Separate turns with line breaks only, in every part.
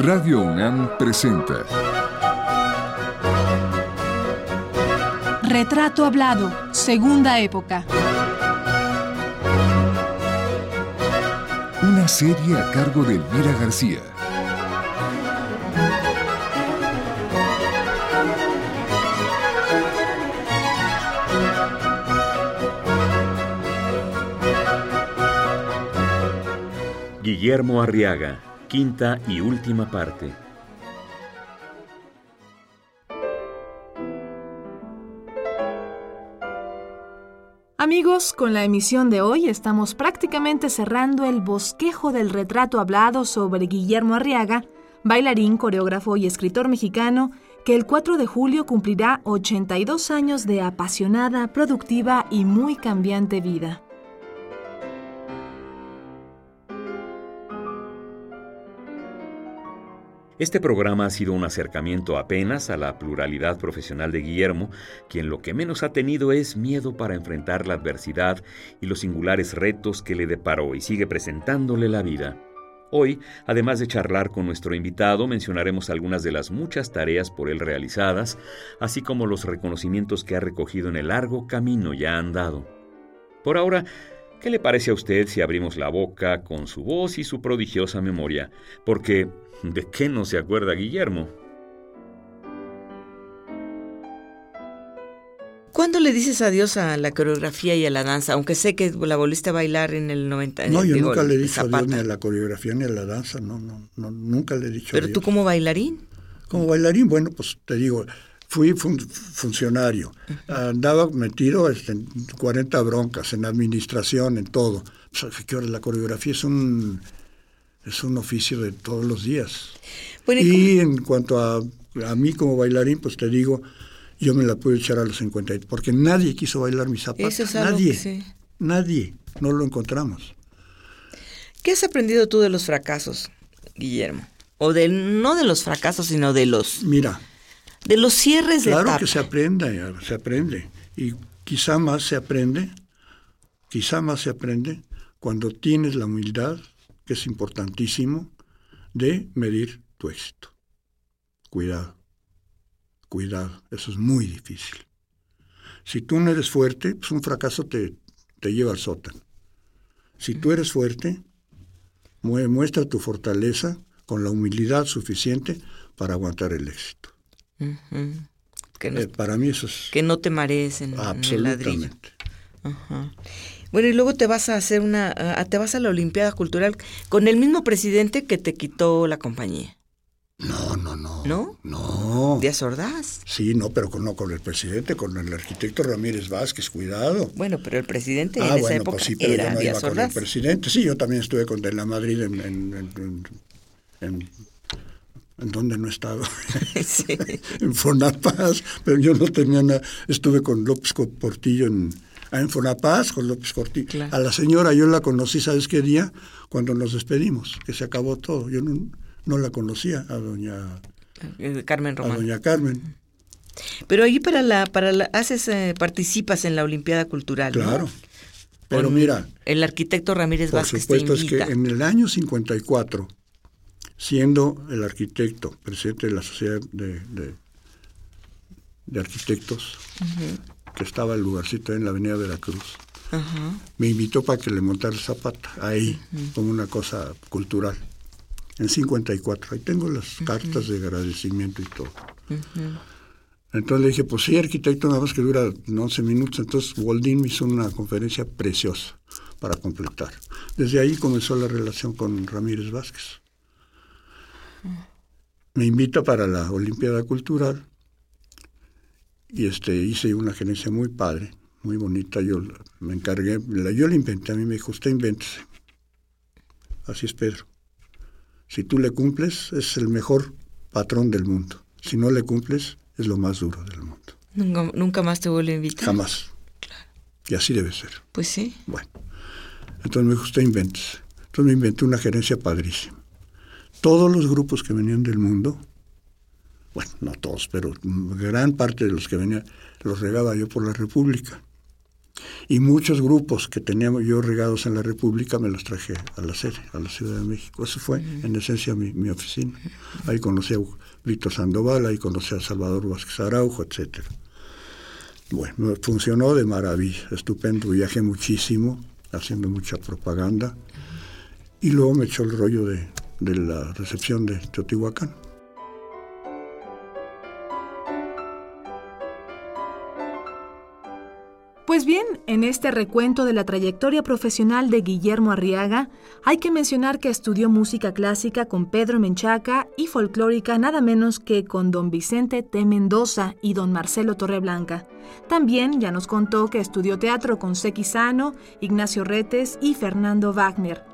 Radio UNAM presenta
Retrato Hablado, Segunda Época.
Una serie a cargo de Elvira García.
Guillermo Arriaga, quinta y última parte.
Amigos, con la emisión de hoy estamos prácticamente cerrando el bosquejo del retrato hablado sobre Guillermo Arriaga, bailarín, coreógrafo y escritor mexicano, que el 4 de julio cumplirá 82 años de apasionada, productiva y muy cambiante vida.
Este programa ha sido un acercamiento apenas a la pluralidad profesional de Guillermo, quien lo que menos ha tenido es miedo para enfrentar la adversidad y los singulares retos que le deparó y sigue presentándole la vida. Hoy, además de charlar con nuestro invitado, mencionaremos algunas de las muchas tareas por él realizadas, así como los reconocimientos que ha recogido en el largo camino ya andado. Por ahora, ¿qué le parece a usted si abrimos la boca con su voz y su prodigiosa memoria? Porque ¿De qué no se acuerda Guillermo?
¿Cuándo le dices adiós a la coreografía y a la danza? Aunque sé que la volviste a bailar en el 90.
No, yo nunca le he dicho adiós ni a la coreografía ni a la danza, no, no, no nunca le he dicho
¿Pero tú como bailarín?
Como bailarín, bueno, pues te digo, fui funcionario, andaba metido en 40 broncas, en administración, en todo. La coreografía es un es un oficio de todos los días. y, en cuanto a, a mí como bailarín, pues te digo, yo me la pude echar a los 50, porque nadie quiso bailar mis zapatos. nadie, nadie, no lo encontramos.
¿Qué has aprendido tú de los fracasos, Guillermo? O de, no de los fracasos, sino de los...
Mira.
De los cierres
de
Claro
que se aprende, se aprende. Y quizá más se aprende, quizá más se aprende cuando tienes la humildad que es importantísimo, de medir tu éxito. Cuidado, cuidado, eso es muy difícil. Si tú no eres fuerte, pues un fracaso te, te lleva al sótano. Si tú eres fuerte, muestra tu fortaleza con la humildad suficiente para aguantar el éxito. Que eh, para mí eso es...
Que no te marees en, el ladrillo. Bueno, y luego te vas a hacer una, te vas a la Olimpiada Cultural con el mismo presidente que te quitó la compañía.
No, no, no.
¿No?
No.
¿Díaz Ordaz?
Sí, no, pero con, no con el presidente, con el arquitecto Ramírez Vázquez, cuidado.
Bueno, pero el presidente ah, en esa época pues sí, pero era yo no iba con el
presidente. Sí, yo también estuve con de la Madrid en, en, en, en donde no he estado, sí. en Fonapaz, pero yo no tenía nada, estuve con López Portillo en, en Fonapaz con López Corti. A la señora yo la conocí, ¿sabes qué día? Cuando nos despedimos, que se acabó todo. Yo no, la conocía a doña
eh, Carmen Román.
A doña Carmen.
Pero ahí para la, para la, haces, eh, participas en la Olimpiada Cultural.
Claro. Pero mira.
El arquitecto Ramírez
por
Vázquez.
Por supuesto, es que en el año 54, siendo el arquitecto, presidente de la Sociedad de, de, Arquitectos, que estaba el lugarcito en la Avenida Veracruz. Me invitó para que le montara zapata, ahí, como una cosa cultural. En 54, ahí tengo las cartas de agradecimiento y todo. Entonces le dije, pues sí, arquitecto, nada más que dura 11 minutos. Entonces Waldín me hizo una conferencia preciosa para completar. Desde ahí comenzó la relación con Ramírez Vázquez. Me invita para la Olimpiada Cultural y este, hice una gerencia muy padre, muy bonita. Yo me encargué, yo la inventé, a mí me dijo, usted invéntese. Así es Pedro. Si tú le cumples, es el mejor patrón del mundo. Si no le cumples, es lo más duro del mundo.
Nunca, más te vuelve a invitar.
Jamás. Y así debe ser.
Pues sí.
Bueno. Entonces me dijo, usted invéntese. Entonces me inventé una gerencia padrísima. Todos los grupos que venían del mundo bueno, no todos, pero gran parte de los que venían los regaba yo por la República. Y muchos grupos que teníamos yo regados en la República me los traje a la sede, a la Ciudad de México. Eso fue, en esencia, mi, mi oficina. Ahí conocí a Víctor Sandoval, ahí conocí a Salvador Vázquez Araujo, etc. Bueno, funcionó de maravilla, estupendo. Viajé muchísimo, haciendo mucha propaganda. Y luego me echó el rollo de, de la recepción de Teotihuacán.
Pues bien, en este recuento de la trayectoria profesional de Guillermo Arriaga, hay que mencionar que estudió música clásica con Pedro Menchaca y folclórica nada menos que con don Vicente T. Mendoza y don Marcelo Torreblanca. También ya nos contó que estudió teatro con Sequi Sano, Ignacio Retes y Fernando Wagner.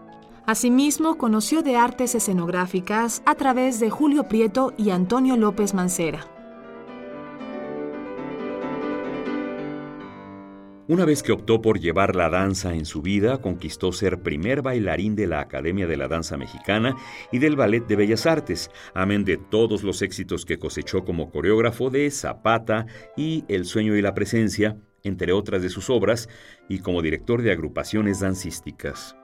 Asimismo, conoció de artes escenográficas a través de Julio Prieto y Antonio López Mancera.
Una vez que optó por llevar la danza en su vida, conquistó ser primer bailarín de la Academia de la Danza Mexicana y del Ballet de Bellas Artes, amén de todos los éxitos que cosechó como coreógrafo de Zapata y El sueño y la presencia, entre otras de sus obras, y como director de agrupaciones dancísticas.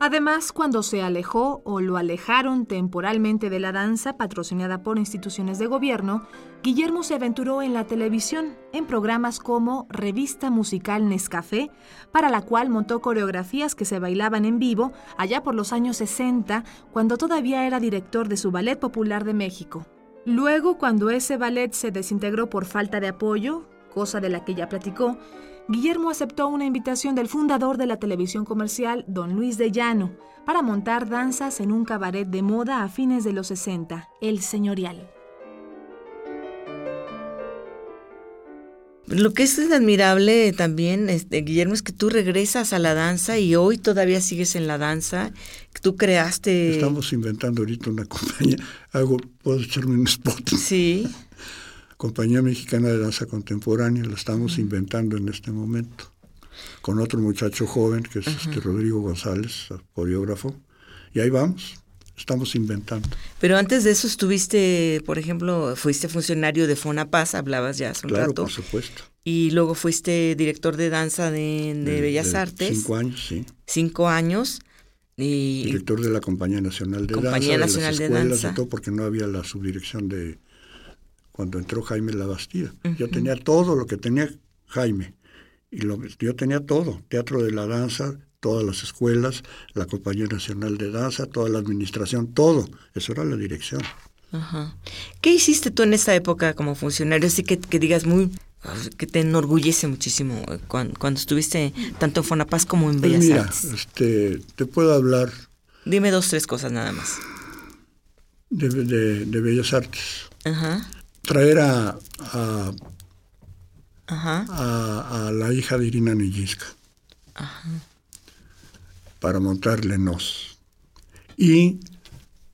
Además, cuando se alejó o lo alejaron temporalmente de la danza patrocinada por instituciones de gobierno, Guillermo se aventuró en la televisión, en programas como Revista Musical Nescafé, para la cual montó coreografías que se bailaban en vivo allá por los años 60, cuando todavía era director de su Ballet Popular de México. Luego, cuando ese ballet se desintegró por falta de apoyo, cosa de la que ya platicó, Guillermo aceptó una invitación del fundador de la televisión comercial, don Luis de Llano, para montar danzas en un cabaret de moda a fines de los 60, El Señorial.
Lo que es admirable también, este, Guillermo, es que tú regresas a la danza y hoy todavía sigues en la danza. Tú creaste...
Estamos inventando ahorita una compañía. Hago, ¿Puedo echarme un spot?
Sí.
Compañía Mexicana de Danza Contemporánea, la estamos inventando en este momento, con otro muchacho joven que es este Rodrigo González, coreógrafo, y ahí vamos, estamos inventando.
Pero antes de eso estuviste, por ejemplo, fuiste funcionario de Fonapaz, hablabas ya hace un
claro,
rato.
por supuesto.
Y luego fuiste director de danza de, de, Bellas Artes.
Cinco años, sí.
Cinco años. Y
director de la Compañía Nacional de
Compañía
Danza,
Nacional
de,
de,
las escuelas,
Danza.
Y todo porque no había la subdirección de cuando entró Jaime La Bastida. Yo tenía todo lo que tenía Jaime. Y lo, yo tenía todo, teatro de la danza, todas las escuelas, la Compañía Nacional de Danza, toda la administración, todo. Eso era la dirección.
Ajá. ¿Qué hiciste tú en esa época como funcionario? Así que, que digas muy que te enorgullece muchísimo cuando, cuando estuviste tanto en Fonapaz como en Bellas
pues mira,
Artes.
Este, te puedo hablar.
Dime dos, tres cosas nada más.
De, de, de Bellas Artes.
Ajá.
Traer a, a,
Ajá.
a, a la hija de Irina Nijinska para montar Lenos. Y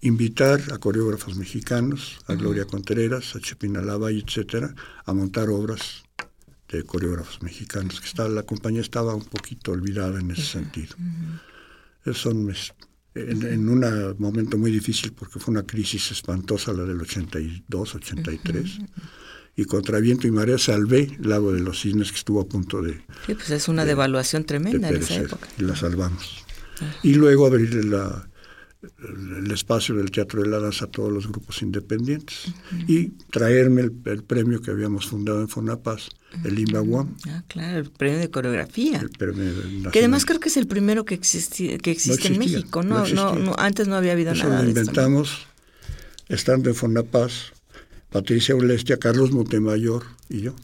invitar a coreógrafos mexicanos, a Gloria Contreras, a Chepina Lavalle, etcétera, a montar obras de coreógrafos mexicanos, que estaba, la compañía estaba un poquito olvidada en ese sentido. Esos son mis- en, en un momento muy difícil porque fue una crisis espantosa la del 82, 83. Y contra viento y marea salvé Lago de los Cisnes que estuvo a punto de,
Sí, pues es una devaluación
de
tremenda en esa
perecer
época.
y la salvamos. Y luego abrir la- el espacio del Teatro de la Danza a todos los grupos independientes y traerme el, el premio que habíamos fundado en Fonapaz, el IMBAWAM,
Ah, claro, el premio de coreografía.
el premio.
Que además creo que es el primero que, existi- que existe en
existía,
México,
no
¿no? Antes no había habido
Eso
nada
lo inventamos estando en Fonapaz, Patricia Ulestia, Carlos Montemayor y yo.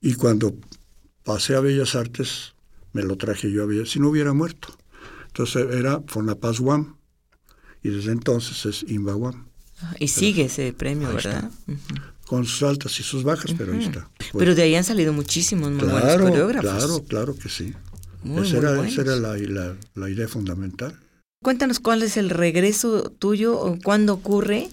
Y cuando pasé a Bellas Artes, me lo traje yo a Bellas si no hubiera muerto. Entonces era Fonapaz UAM y desde entonces es INBA UAM,
Ajá, Y sigue ese premio. ¿verdad?
Con sus altas y sus bajas, pero ahí está.
Pero de ahí han salido muchísimos muy buenos
claro,
coreógrafos.
claro, claro que sí.
Muy,
esa
muy
era,
buenos.
esa era la, la- la idea fundamental.
Cuéntanos cuál es el regreso tuyo o cuándo ocurre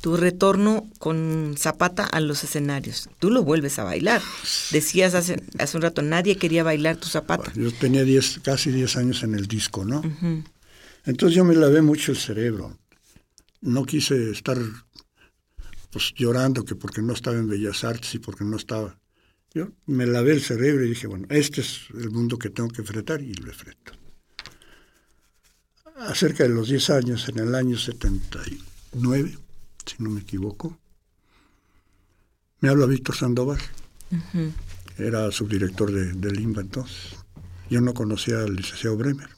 tu retorno con Zapata a los escenarios. Tú lo vuelves a bailar. Decías hace, hace un rato, nadie quería bailar tu Zapata.
Yo tenía 10, casi 10 años en el disco, ¿no?
Ujú.
Entonces yo me lavé mucho el cerebro. No quise estar pues llorando que porque no estaba en Bellas Artes y porque no estaba. Yo me lavé el cerebro y dije, bueno, este es el mundo que tengo que enfrentar y lo enfrento. Acerca de los 10 años, en el año 79, si no me equivoco, me habla Víctor Sandoval. Era subdirector de, del INBA entonces. Yo no conocía al licenciado Bremer.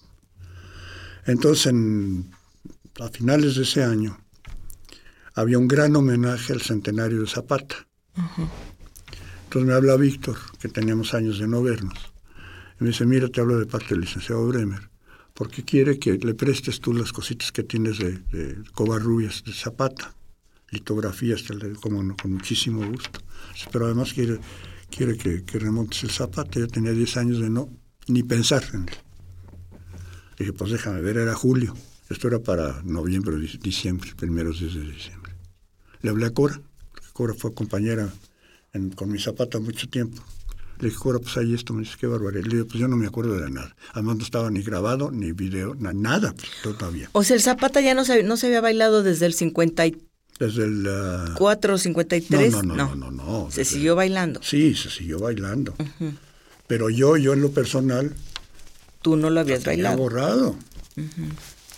Entonces, a finales de ese año, había un gran homenaje al centenario de Zapata. Entonces me habla Víctor, que teníamos años de no vernos. Y me dice, mira, te hablo de parte del licenciado Bremer, porque quiere que le prestes tú las cositas que tienes de, de Covarrubias, de Zapata, litografías, como no, con muchísimo gusto. Pero además quiere, quiere que, que remontes el Zapata. Yo tenía 10 años de no ni pensar en él. Dije, pues déjame ver, era julio. Esto era para noviembre, diciembre, primeros días de diciembre. Le hablé a Cora, porque Cora fue compañera con mi zapata mucho tiempo. Le dije, Cora, pues ahí esto, me dice, qué barbaridad. Le dije, pues yo no me acuerdo de nada. Además no estaba ni grabado, ni video, nada, pues, todavía.
O sea, el zapata ya no se, no se había bailado desde el 53.
Desde el... Uh...
4, 53.
No, no, no, no, no. no
se siguió bailando.
Sí, se siguió bailando. Pero yo, yo en lo personal...
Tú no lo habías bailado.
borrado.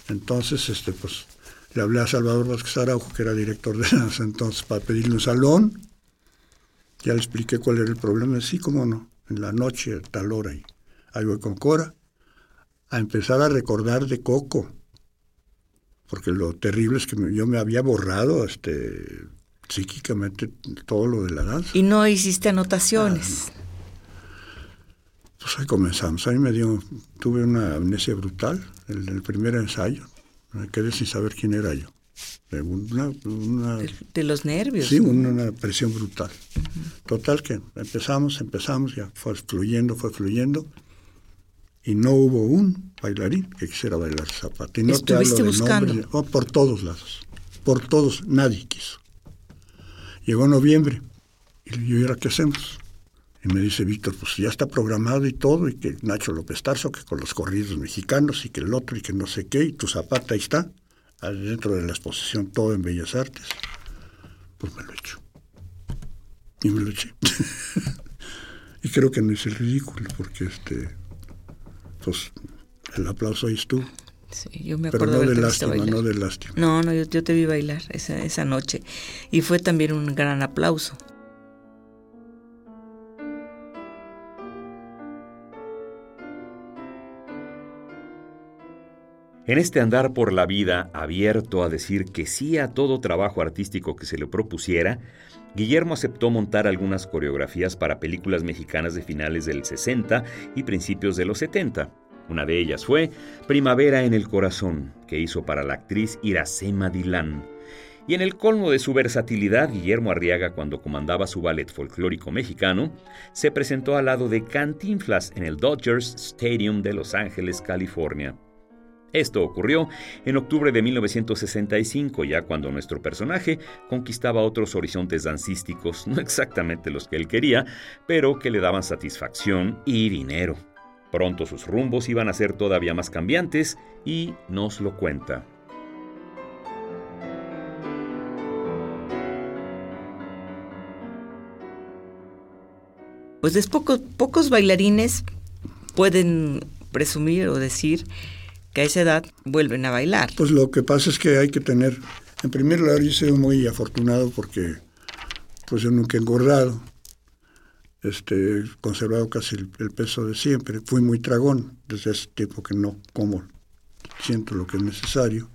Entonces, este, pues, le hablé a Salvador Vázquez Araujo, que era director de las entonces, para pedirle un salón. Ya le expliqué cuál era el problema. Sí, cómo no, en la noche, a tal hora. Y ahí voy con Cora a empezar a recordar de Coco. Porque lo terrible es que yo me había borrado este, psíquicamente todo lo de la danza.
¿Y no hiciste anotaciones?
Ah, pues ahí comenzamos. Ahí me dio, tuve una amnesia brutal, el, el primer ensayo. Me quedé sin saber quién era yo. Una,
de, los nervios.
Sí, una, presión brutal. Total que empezamos, empezamos, ya fue fluyendo, fue fluyendo. Y no hubo un bailarín que quisiera bailar zapata. Y no te hablo de buscando? Oh, por todos lados. Por todos, nadie quiso. Llegó noviembre. Y yo, ¿y ahora qué hacemos? Y me dice Víctor, pues ya está programado y todo, y que Nacho López Tarso, que con los corridos mexicanos, y que el otro, y que no sé qué, y tu zapata ahí está, dentro de la exposición, todo en Bellas Artes. Pues me lo echo. Y me lo eché. y creo que no es el ridículo, porque este, pues el aplauso ahí estuvo.
Sí, yo me
Pero no de lástima, no de lástima.
No, no, yo, yo te vi bailar esa, esa noche. Y fue también un gran aplauso.
En este andar por la vida, abierto a decir que sí a todo trabajo artístico que se le propusiera, Guillermo aceptó montar algunas coreografías para películas mexicanas de finales del 60 y principios de los 70. Una de ellas fue Primavera en el Corazón, que hizo para la actriz Iracema Dilán. Y en el colmo de su versatilidad, Guillermo Arriaga, cuando comandaba su ballet folclórico mexicano, se presentó al lado de Cantinflas en el Dodgers Stadium de Los Ángeles, California. Esto ocurrió en octubre de 1965, ya cuando nuestro personaje conquistaba otros horizontes dancísticos, no exactamente los que él quería, pero que le daban satisfacción y dinero. Pronto sus rumbos iban a ser todavía más cambiantes y nos lo cuenta.
Pues es pocos bailarines pueden presumir o decir que a esa edad vuelven a bailar.
Pues lo que pasa es que hay que tener, en primer lugar yo soy muy afortunado porque pues yo nunca he engordado, este, he conservado casi el, peso de siempre, fui muy tragón desde hace tiempo que no como, siento lo que es necesario,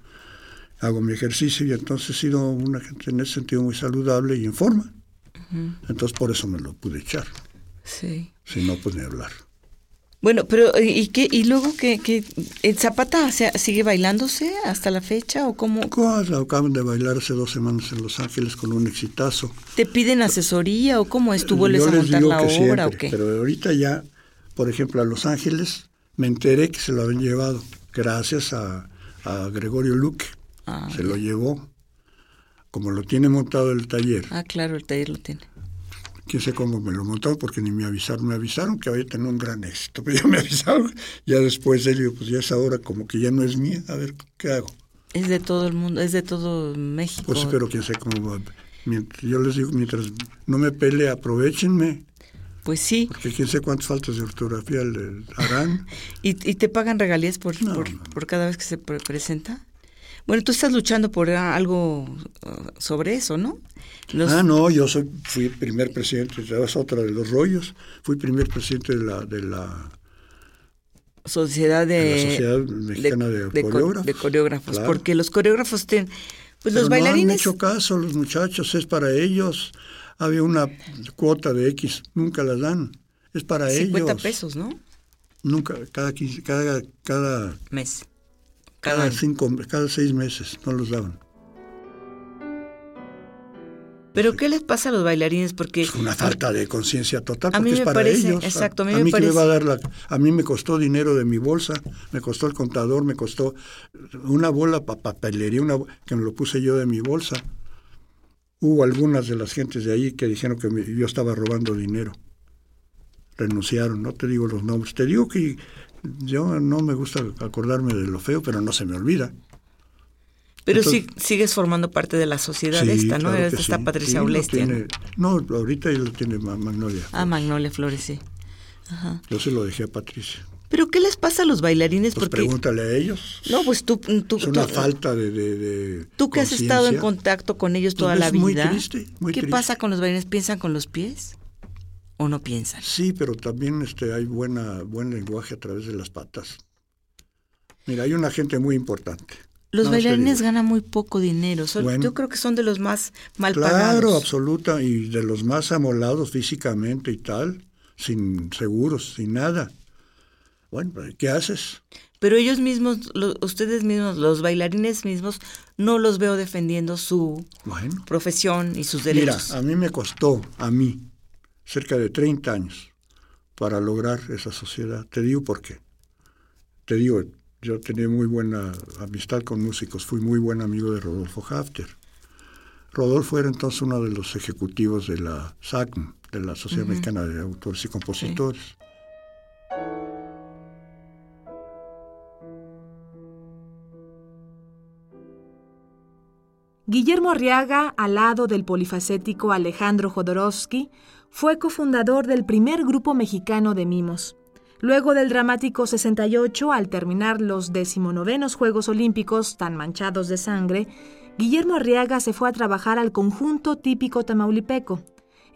hago mi ejercicio y entonces he sido una gente en ese sentido muy saludable y en forma. Entonces por eso me lo pude echar.
Sí.
Si no, pues ni hablar.
Bueno, pero ¿y qué y luego que, que el Zapata sigue bailándose hasta la fecha o cómo?
Acaban de bailar hace dos semanas en Los Ángeles con un exitazo.
¿Te piden asesoría o cómo es? ¿Tú vuelves a montar la obra o qué?
Pero ahorita ya, por ejemplo, a Los Ángeles me enteré que se lo habían llevado gracias a, Gregorio Luque. Ah, se lo llevó. Como lo tiene montado el taller.
Ah, claro, el taller lo tiene
quién sé cómo me lo montó porque ni me avisaron, me avisaron que había tenido un gran éxito, pero ya me avisaron, ya después de ello, pues ya es ahora como que ya no es mía, a ver qué hago.
Es de todo el mundo, es de todo México.
Pues pero quién sé cómo va. Mientras, yo les digo, mientras no me pele, aprovechenme.
Pues sí.
Porque quién sé cuántas faltas de ortografía le harán.
¿Y, y te pagan regalías por,
No,
por,
no,
por cada vez que se pre- presenta? Bueno, tú estás luchando por algo uh, sobre eso, ¿no? Los-
Ah, no, yo soy, fui primer presidente, es otra de los rollos. Fui primer presidente de la, de la
Sociedad de,
de la Sociedad Mexicana de
co-
Coreógrafos.
de coreógrafos,
Claro.
porque los coreógrafos tienen, pues
Pero
los
No han
bailarines,
hecho caso los muchachos, es para ellos. Había una cuota de X, nunca la dan. Es para
50
ellos.
pesos, ¿no?
Nunca, cada 15, cada, cada,
Mes.
Cada, cinco, cada seis meses no los daban.
Pero ¿qué les pasa a los bailarines? Porque
Es una falta de conciencia total
A mí
porque es
me
para
parece-
ellos.
exacto, a mí
a
me
mí que me
parece-
va a dar la, a mí me costó dinero de mi bolsa, me costó el contador, me costó una bola para papelería, una que me lo puse yo de mi bolsa. Hubo algunas de las gentes de ahí que dijeron que me- yo estaba robando dinero. Renunciaron, no te digo los nombres. Te digo que yo no me gusta acordarme de lo feo, pero no se me olvida.
pero
entonces-
sí sigues formando parte de la sociedad
Sí,
esta, ¿no?
claro
esta
sí.
Patricia. ¿no?
tiene- No, ahorita ya lo tiene Ma- Magnolia.
Ah, Magnolia Flores, sí. Ajá.
Yo se lo dejé a Patricia.
Pero ¿qué les pasa a los bailarines?
Pues
Porque
pregúntale a ellos.
no, pues tú, tú,
es una
tú-
falta de, de- de
tú que has estado en contacto con ellos toda
Pues
la
es muy
vida,
triste, muy
¿qué
triste.
pasa con los bailarines? ¿Piensan con los pies o no piensan?
Sí, pero también este, hay buena, buen lenguaje a través de las patas. Mira, hay una gente muy importante.
Los bailarines ganan muy poco dinero. son-
Bueno.
yo creo que son de los más mal
Claro,
pagados.
absoluta, y de los más amolados físicamente y tal, sin seguros, sin nada. Bueno, ¿qué haces?
Pero ellos mismos, lo- ustedes mismos, los bailarines mismos, no los veo defendiendo su
Bueno,
profesión y sus
mira,
derechos.
a mí me costó, a mí, cerca de 30 años para lograr esa sociedad. Te digo por qué. Te digo, yo tenía muy buena amistad con músicos, fui muy buen amigo de Rodolfo Hafter. Rodolfo era entonces uno de los ejecutivos de la SACM, de la Sociedad Mexicana de Autores y Compositores.
Guillermo Arriaga, al lado del polifacético Alejandro Jodorowsky, fue cofundador del primer grupo mexicano de mimos. Luego del dramático 68, al terminar los decimonovenos Juegos Olímpicos tan manchados de sangre, Guillermo Arriaga se fue a trabajar al conjunto típico tamaulipeco.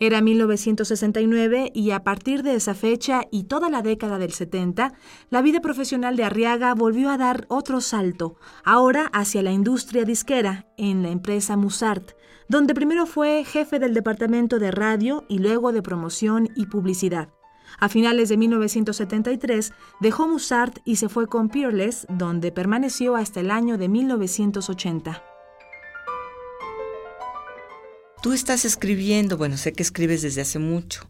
Era 1969 y a partir de esa fecha y toda la década del 70, la vida profesional de Arriaga volvió a dar otro salto, ahora hacia la industria disquera, en la empresa Musart, donde primero fue jefe del departamento de radio y luego de promoción y publicidad. A finales de 1973 dejó Musart y se fue con Peerless, donde permaneció hasta el año de 1980.
Tú estás escribiendo, bueno, sé que escribes desde hace mucho,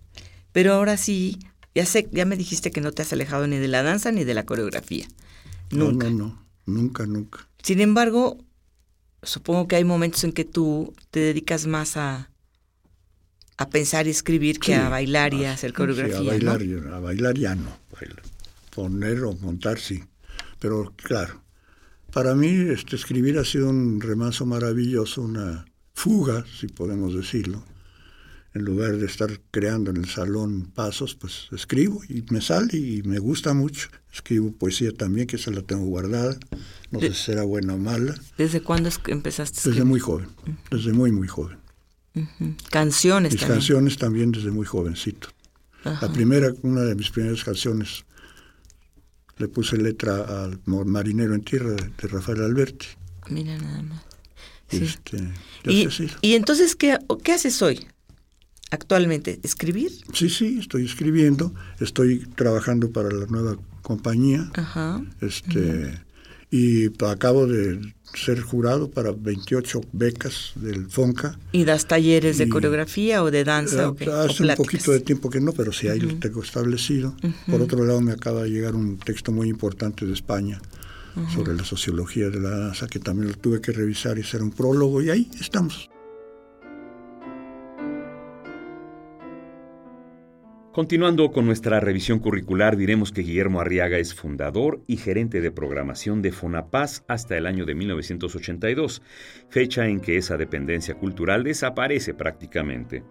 pero ahora sí, ya sé, ya me dijiste que no te has alejado ni de la danza ni de la coreografía. Nunca.
No, no, no, nunca, nunca.
Sin embargo, supongo que hay momentos en que tú te dedicas más a, a pensar y escribir que a bailar y a hacer
sí,
coreografía.
a
¿no?
bailar, ya- a bailar ya no. Poner o montar sí. Pero claro, para mí este, escribir ha sido un remanso maravilloso, una fuga, si podemos decirlo. En lugar de estar creando en el salón pasos, pues escribo y me sale y me gusta mucho. Escribo poesía también, que esa la tengo guardada. No sé si será buena o mala.
¿Desde cuándo empezaste a
Desde muy joven, desde muy, muy joven.
Canciones
Mis
también.
canciones también desde muy jovencito.
Ajá.
La primera, una de mis primeras canciones, le puse letra al Marinero en Tierra de, de Rafael Alberti.
Mira nada más. Sí.
Este, y
entonces, ¿qué, qué haces hoy? Actualmente, ¿escribir?
Sí, sí, estoy escribiendo, estoy trabajando para la nueva compañía.
Ajá.
Este, Y acabo de ser jurado para 28 becas del FONCA.
¿Y das talleres de coreografía o de danza?
Eh, Hace un poquito de tiempo que no, pero sí ahí lo tengo establecido. Por otro lado, me acaba de llegar un texto muy importante de España sobre la sociología de la danza, que también lo tuve que revisar y hacer un prólogo, y ahí estamos.
Continuando con nuestra revisión curricular, diremos que Guillermo Arriaga es fundador y gerente de programación de Fonapaz hasta el año de 1982, fecha en que esa dependencia cultural desaparece prácticamente.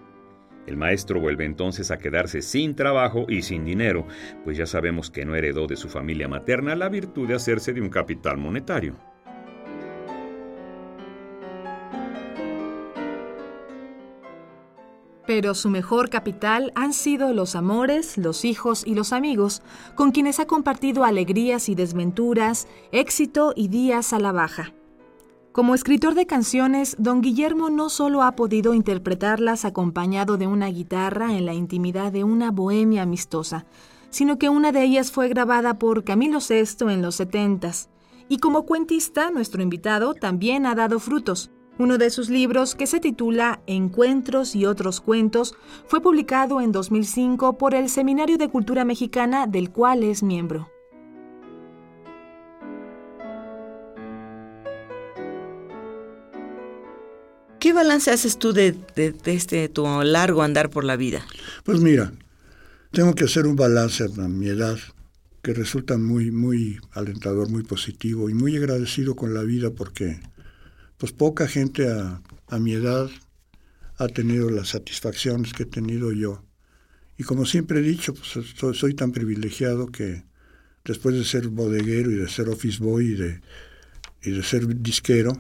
El maestro vuelve entonces a quedarse sin trabajo y sin dinero, pues ya sabemos que no heredó de su familia materna la virtud de hacerse de un capital monetario.
Pero su mejor capital han sido los amores, los hijos y los amigos, con quienes ha compartido alegrías y desventuras, éxito y días a la baja. Como escritor de canciones, don Guillermo no solo ha podido interpretarlas acompañado de una guitarra en la intimidad de una bohemia amistosa, sino que una de ellas fue grabada por Camilo VI en los setentas. Y como cuentista, nuestro invitado también ha dado frutos. Uno de sus libros, que se titula Encuentros y otros cuentos, fue publicado en 2005 por el Seminario de Cultura Mexicana del cual es miembro.
¿Qué balance haces tú de, este tu largo andar por la vida?
Pues mira, tengo que hacer un balance a mi edad que resulta muy, muy alentador, muy positivo y muy agradecido con la vida porque pues poca gente a, mi edad ha tenido las satisfacciones que he tenido yo. Y como siempre he dicho, pues soy, tan privilegiado que después de ser bodeguero y de ser office boy y de, y de ser disquero,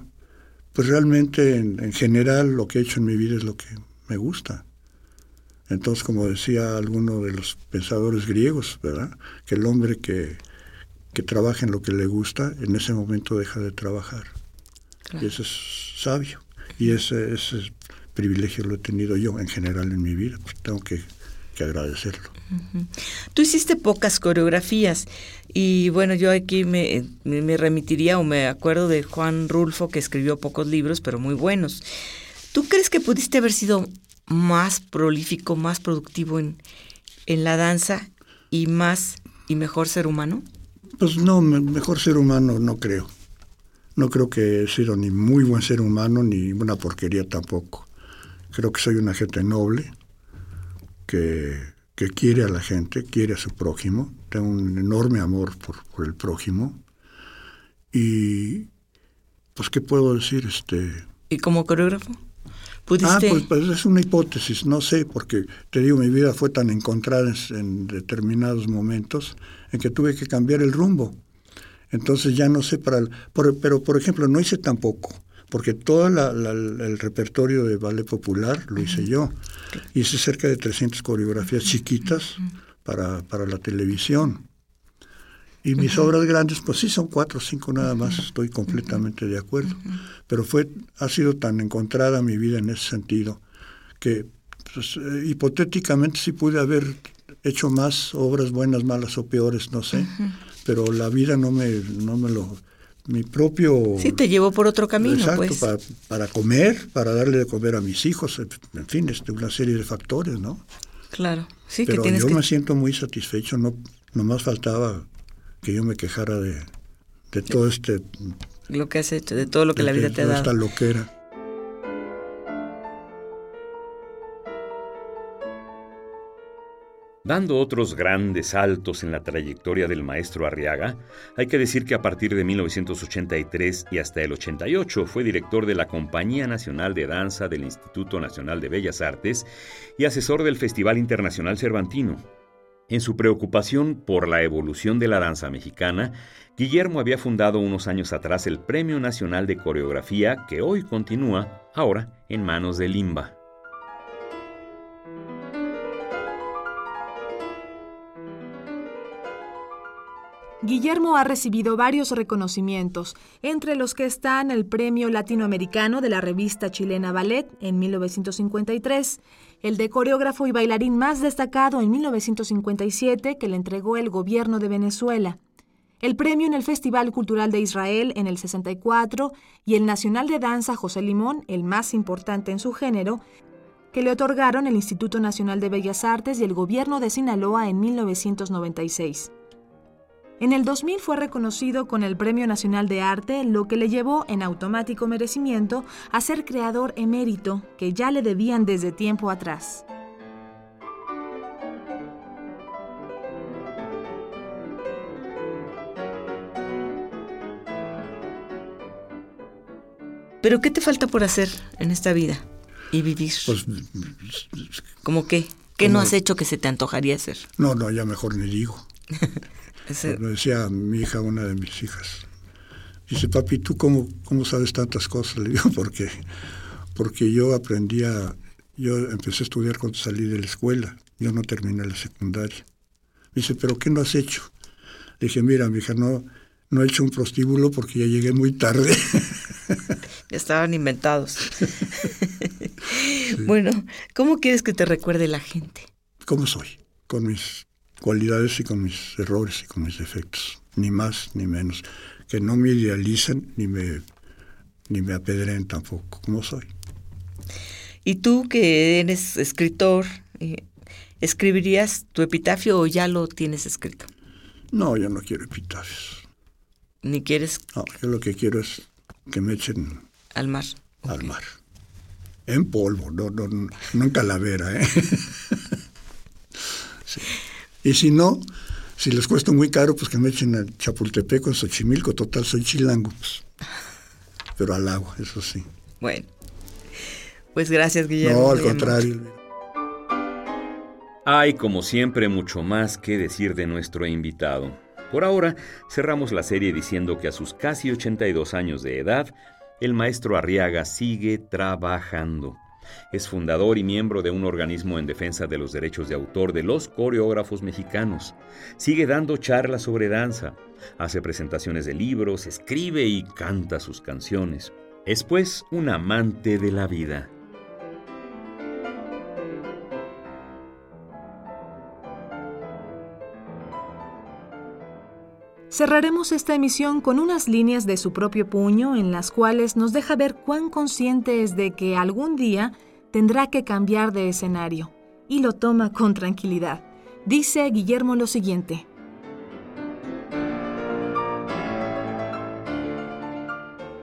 pues realmente en, en, general lo que he hecho en mi vida es lo que me gusta. Entonces, como decía alguno de los pensadores griegos, ¿verdad? Que el hombre que, que trabaja en lo que le gusta, en ese momento deja de trabajar. Y eso es sabio. Y ese, ese, privilegio lo he tenido yo en general en mi vida. Pues tengo que, agradecerlo.
Tú hiciste pocas coreografías y bueno, yo aquí me, me, remitiría o me acuerdo de Juan Rulfo que escribió pocos libros, pero muy buenos. ¿Tú crees que pudiste haber sido más prolífico, más productivo en, en la danza y más y mejor ser humano?
Pues no, mejor ser humano no creo. No creo que he sido ni muy buen ser humano ni una porquería tampoco. Creo que soy una gente noble, que, quiere a la gente, quiere a su prójimo. Tengo un enorme amor por, el prójimo. Y, pues, ¿qué puedo decir? Este,
¿Y como coreógrafo?
Ah, pues, pues, es una hipótesis, no sé, porque te digo, mi vida fue tan encontrada en determinados momentos en que tuve que cambiar el rumbo. Entonces ya no sé para... El, pero, por ejemplo, no hice tampoco, porque todo el repertorio de ballet popular lo hice yo. Hice cerca de 300 coreografías chiquitas para, para la televisión. Y mis obras grandes, pues sí, son cuatro o cinco nada más, estoy completamente de acuerdo. Pero fue, ha sido tan encontrada mi vida en ese sentido que pues, eh, hipotéticamente sí pude haber hecho más obras buenas, malas o peores, no sé. Pero la vida no me, no me lo... Mi propio...
Sí, te llevó por otro camino,
exacto,
pues.
Para, para comer, para darle de comer a mis hijos, en fin, es una serie de factores, ¿no?
Claro, sí,
pero
que
tienes yo me siento muy satisfecho, no nomás faltaba que yo me quejara de, de todo este...
Lo que has hecho, de todo lo que la vida te ha dado.
esta loquera.
Dando otros grandes saltos en la trayectoria del maestro Arriaga, hay que decir que a partir de 1983 y hasta el 88 fue director de la Compañía Nacional de Danza del Instituto Nacional de Bellas Artes y asesor del Festival Internacional Cervantino. En su preocupación por la evolución de la danza mexicana, Guillermo había fundado unos años atrás el Premio Nacional de Coreografía que hoy continúa, ahora, en manos de Limba.
Guillermo ha recibido varios reconocimientos, entre los que están el Premio Latinoamericano de la revista chilena Ballet en 1953, el de coreógrafo y bailarín más destacado en 1957 que le entregó el gobierno de Venezuela, el premio en el Festival Cultural de Israel en el 64 y el Nacional de Danza José Limón, el más importante en su género, que le otorgaron el Instituto Nacional de Bellas Artes y el gobierno de Sinaloa en 1996. En el 2000 fue reconocido con el Premio Nacional de Arte, lo que le llevó en automático merecimiento a ser creador emérito, que ya le debían desde tiempo atrás.
Pero ¿qué te falta por hacer en esta vida y vivir?
Pues,
¿Cómo qué? ¿Qué no has hecho que se te antojaría hacer?
No, no, ya mejor ni digo.
Ese-
Me decía mi hija, una de mis hijas. Dice, papi, ¿tú cómo, cómo sabes tantas cosas? Le digo, porque, porque yo aprendía, yo empecé a estudiar cuando salí de la escuela. Yo no terminé la secundaria. Dice, ¿pero qué no has hecho? Le dije, mira, mi hija, no, no he hecho un prostíbulo porque ya llegué muy tarde.
Estaban inventados. Bueno, ¿cómo quieres que te recuerde la gente?
¿Cómo soy? Con mis cualidades y con mis errores y con mis defectos. Ni más ni menos. Que no me idealicen ni me, ni me apedreen tampoco. ¿Cómo soy?
Y tú que eres escritor, eh, ¿escribirías tu epitafio o ya lo tienes escrito?
No, yo no quiero epitafios.
Ni quieres
No, yo lo que quiero es que me echen
al mar.
al mar. En polvo, no, no, no en calavera, ¿eh? Y si no, si les cuesta muy caro, pues que me echen a Chapultepec o en Xochimilco. Total, soy chilango, pues. Pero al agua, eso sí.
Bueno, pues gracias, Guillermo.
no, al contrario.
Hay, como siempre, mucho más que decir de nuestro invitado. Por ahora, cerramos la serie diciendo que a sus casi 82 años de edad, el maestro Arriaga sigue trabajando. Es fundador y miembro de un organismo en defensa de los derechos de autor de los coreógrafos mexicanos. Sigue dando charlas sobre danza, hace presentaciones de libros, escribe y canta sus canciones. Es pues un amante de la vida.
Cerraremos esta emisión con unas líneas de su propio puño en las cuales nos deja ver cuán consciente es de que algún día tendrá que cambiar de escenario y lo toma con tranquilidad. Dice Guillermo lo siguiente.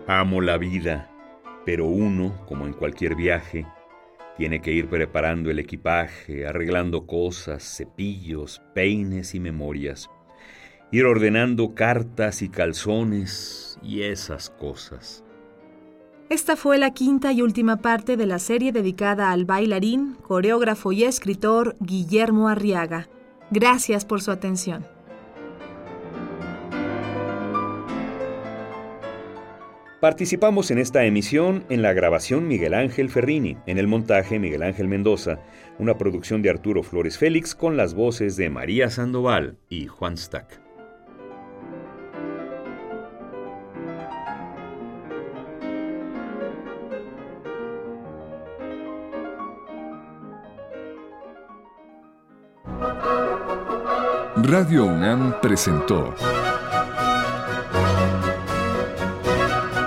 Amo la vida, pero uno, como en cualquier viaje, tiene que ir preparando el equipaje, arreglando cosas, cepillos, peines y memorias. Ir ordenando cartas y calzones y esas cosas.
Esta fue la quinta y última parte de la serie dedicada al bailarín, coreógrafo y escritor Guillermo Arriaga. Gracias por su atención.
Participamos en esta emisión en la grabación Miguel Ángel Ferrini, en el montaje Miguel Ángel Mendoza, una producción de Arturo Flores Félix con las voces de María Sandoval y Juan Stack.
Radio UNAM presentó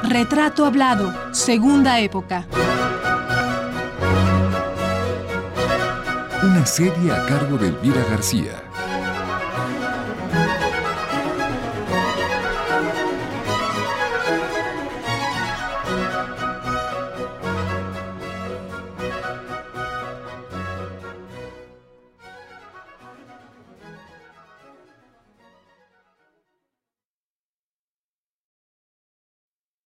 Retrato Hablado, Segunda Época.
una serie a cargo de Elvira García.